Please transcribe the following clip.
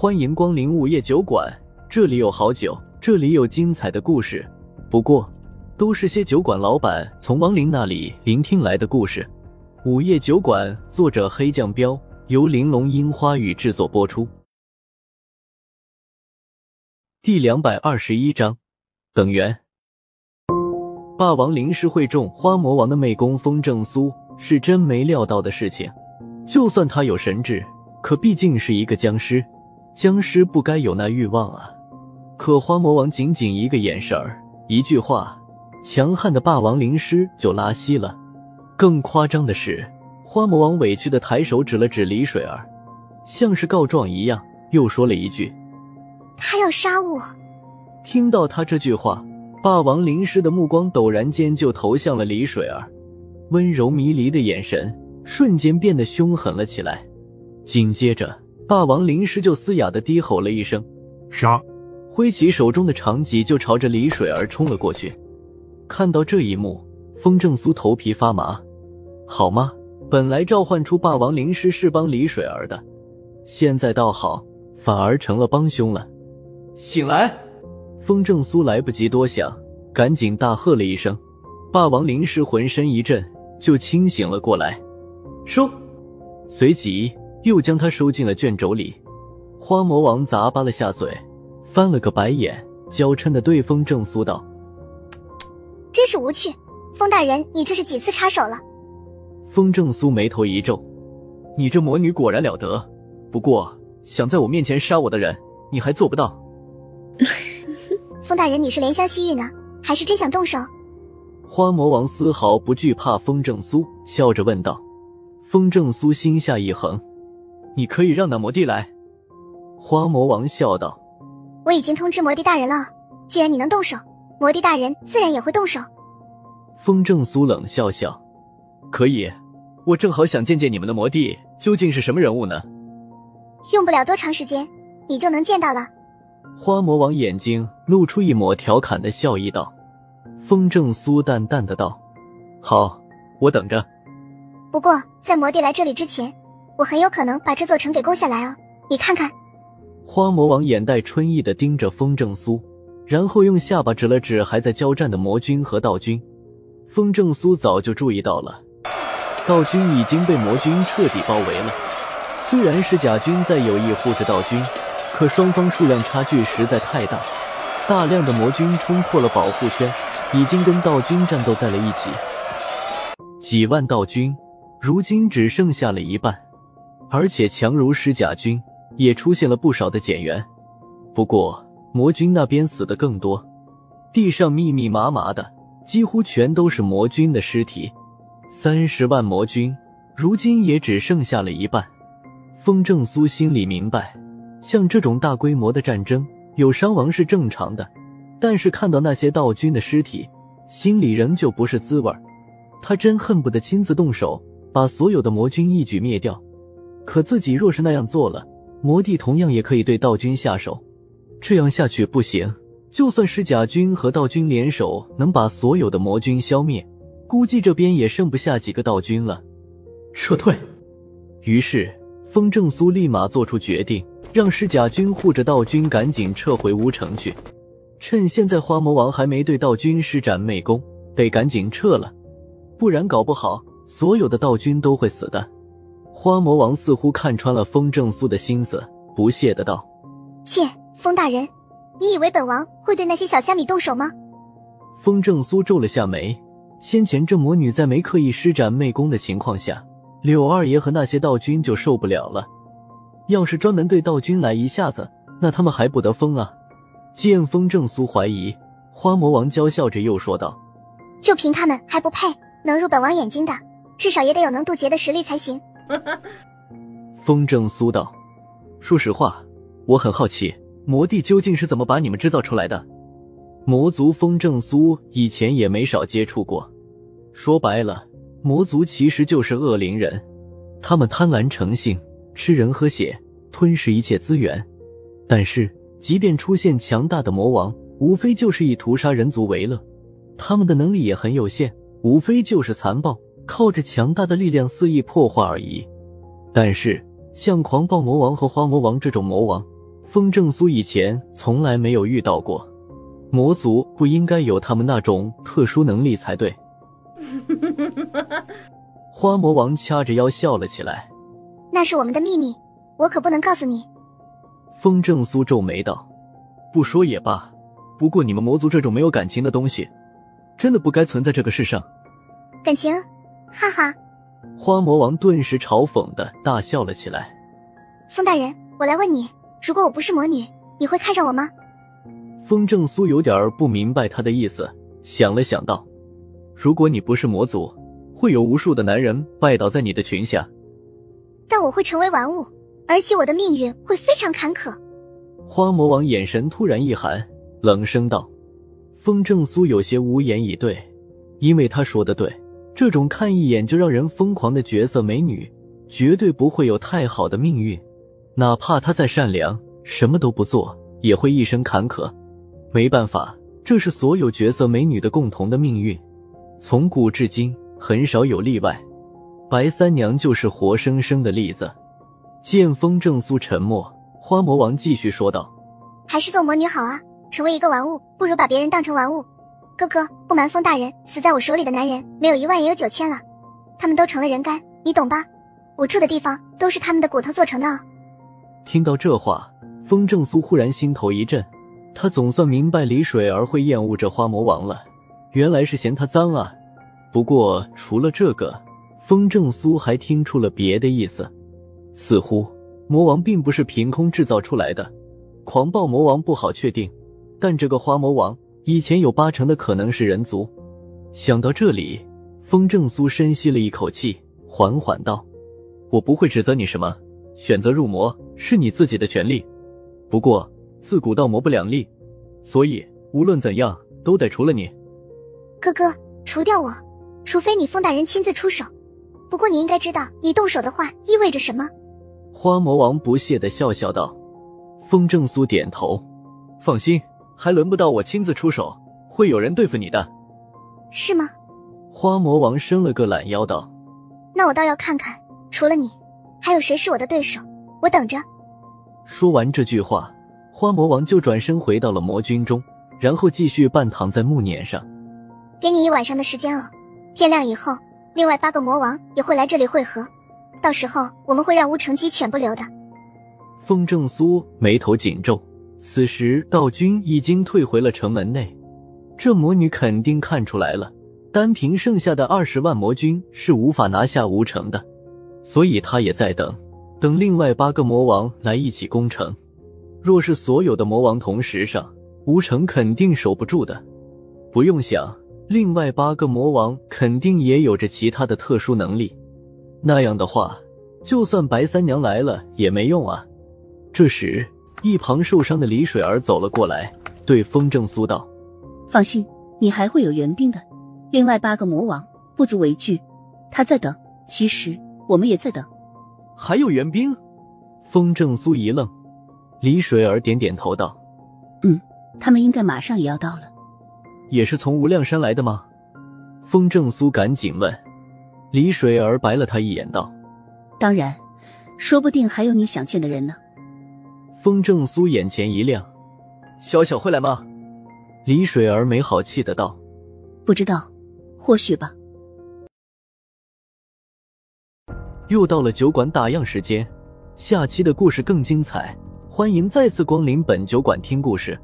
欢迎光临午夜酒馆，这里有好酒，这里有精彩的故事。不过，都是些酒馆老板从亡灵那里聆听来的故事。午夜酒馆，作者黑酱标，由玲珑樱花雨制作播出。第两百二十一章，等缘。霸王灵师会中花魔王的魅功，风正苏是真没料到的事情。就算他有神智，可毕竟是一个僵尸，僵尸不该有那欲望啊。可花魔王仅仅一个眼神儿，一句话，强悍的霸王灵师就拉稀了。更夸张的是，花魔王委屈的抬手指了指李水儿，像是告状一样，又说了一句：“他要杀我。”听到他这句话。霸王灵师的目光陡然间就投向了李水儿，温柔迷离的眼神瞬间变得凶狠了起来。紧接着，霸王灵师就嘶哑的低吼了一声：“杀！”挥起手中的长戟就朝着李水儿冲了过去。看到这一幕，风正苏头皮发麻。好吗？本来召唤出霸王灵师是帮李水儿的，现在倒好，反而成了帮凶了。醒来！风正苏来不及多想，赶紧大喝了一声，霸王灵师浑身一震，就清醒了过来。收，随即又将他收进了卷轴里。花魔王咂巴了下嘴，翻了个白眼，娇嗔的对风正苏道：“真是无趣，风大人，你这是几次插手了？”风正苏眉头一皱：“你这魔女果然了得，不过想在我面前杀我的人，你还做不到。”风大人，你是怜香惜玉呢，还是真想动手？花魔王丝毫不惧怕风正苏，笑着问道。风正苏心下一横，你可以让那魔帝来。花魔王笑道：“我已经通知魔帝大人了，既然你能动手，魔帝大人自然也会动手。”风正苏冷笑笑：“可以，我正好想见见你们的魔帝究竟是什么人物呢。”用不了多长时间，你就能见到了。花魔王眼睛露出一抹调侃的笑意，道：“风正苏淡淡的道，好，我等着。不过在魔帝来这里之前，我很有可能把这座城给攻下来哦。你看看。”花魔王眼带春意的盯着风正苏，然后用下巴指了指还在交战的魔军和道军。风正苏早就注意到了，道军已经被魔军彻底包围了。虽然是甲军在有意护着道军。可双方数量差距实在太大，大量的魔军冲破了保护圈，已经跟道军战斗在了一起。几万道军如今只剩下了一半，而且强如狮甲军也出现了不少的减员。不过魔军那边死的更多，地上密密麻麻的，几乎全都是魔军的尸体。三十万魔军如今也只剩下了一半。风正苏心里明白。像这种大规模的战争，有伤亡是正常的，但是看到那些道军的尸体，心里仍旧不是滋味他真恨不得亲自动手，把所有的魔军一举灭掉。可自己若是那样做了，魔帝同样也可以对道君下手。这样下去不行，就算是甲军和道君联手能把所有的魔军消灭，估计这边也剩不下几个道君了。撤退。于是风正苏立马做出决定。让尸甲军护着道君赶紧撤回乌城去，趁现在花魔王还没对道君施展魅功，得赶紧撤了，不然搞不好所有的道君都会死的。花魔王似乎看穿了风正苏的心思，不屑的道：“切，风大人，你以为本王会对那些小虾米动手吗？”风正苏皱了下眉，先前这魔女在没刻意施展媚功的情况下，柳二爷和那些道君就受不了了。要是专门对道君来一下子，那他们还不得疯啊！见风正苏怀疑，花魔王娇笑着又说道：“就凭他们还不配能入本王眼睛的，至少也得有能渡劫的实力才行。” 风正苏道：“说实话，我很好奇，魔帝究竟是怎么把你们制造出来的？魔族风正苏以前也没少接触过，说白了，魔族其实就是恶灵人，他们贪婪成性。”吃人喝血，吞噬一切资源，但是即便出现强大的魔王，无非就是以屠杀人族为乐。他们的能力也很有限，无非就是残暴，靠着强大的力量肆意破坏而已。但是像狂暴魔王和花魔王这种魔王，风正苏以前从来没有遇到过，魔族不应该有他们那种特殊能力才对。花魔王掐着腰笑了起来。那是我们的秘密，我可不能告诉你。风正苏皱眉道：“不说也罢，不过你们魔族这种没有感情的东西，真的不该存在这个世上。”感情，哈哈！花魔王顿时嘲讽的大笑了起来。风大人，我来问你，如果我不是魔女，你会看上我吗？风正苏有点不明白他的意思，想了想道：“如果你不是魔族，会有无数的男人拜倒在你的裙下。”但我会成为玩物，而且我的命运会非常坎坷。花魔王眼神突然一寒，冷声道：“风正苏有些无言以对，因为他说的对，这种看一眼就让人疯狂的绝色美女，绝对不会有太好的命运。哪怕她再善良，什么都不做，也会一生坎坷。没办法，这是所有绝色美女的共同的命运，从古至今很少有例外。”白三娘就是活生生的例子。见风正苏沉默，花魔王继续说道：“还是做魔女好啊，成为一个玩物，不如把别人当成玩物。哥哥，不瞒风大人，死在我手里的男人没有一万也有九千了，他们都成了人干，你懂吧？我住的地方都是他们的骨头做成的。”听到这话，风正苏忽然心头一震，他总算明白李水儿会厌恶这花魔王了，原来是嫌他脏啊。不过除了这个。风正苏还听出了别的意思，似乎魔王并不是凭空制造出来的。狂暴魔王不好确定，但这个花魔王以前有八成的可能是人族。想到这里，风正苏深吸了一口气，缓缓道：“我不会指责你什么，选择入魔是你自己的权利。不过自古道魔不两立，所以无论怎样都得除了你。哥哥，除掉我，除非你风大人亲自出手。”不过你应该知道，你动手的话意味着什么。花魔王不屑的笑笑道。风正苏点头，放心，还轮不到我亲自出手，会有人对付你的。是吗？花魔王伸了个懒腰道。那我倒要看看，除了你，还有谁是我的对手？我等着。说完这句话，花魔王就转身回到了魔军中，然后继续半躺在木辇上。给你一晚上的时间哦，天亮以后。另外八个魔王也会来这里汇合，到时候我们会让乌城鸡犬不留的。风正苏眉头紧皱，此时道君已经退回了城门内，这魔女肯定看出来了，单凭剩下的二十万魔军是无法拿下吴城的，所以她也在等，等另外八个魔王来一起攻城。若是所有的魔王同时上，吴城肯定守不住的，不用想。另外八个魔王肯定也有着其他的特殊能力，那样的话，就算白三娘来了也没用啊。这时，一旁受伤的李水儿走了过来，对风正苏道：“放心，你还会有援兵的。另外八个魔王不足为惧，他在等。其实我们也在等。还有援兵？”风正苏一愣，李水儿点点头道：“嗯，他们应该马上也要到了。”也是从无量山来的吗？风正苏赶紧问。李水儿白了他一眼，道：“当然，说不定还有你想见的人呢。”风正苏眼前一亮：“小小会来吗？”李水儿没好气的道：“不知道，或许吧。”又到了酒馆打烊时间，下期的故事更精彩，欢迎再次光临本酒馆听故事。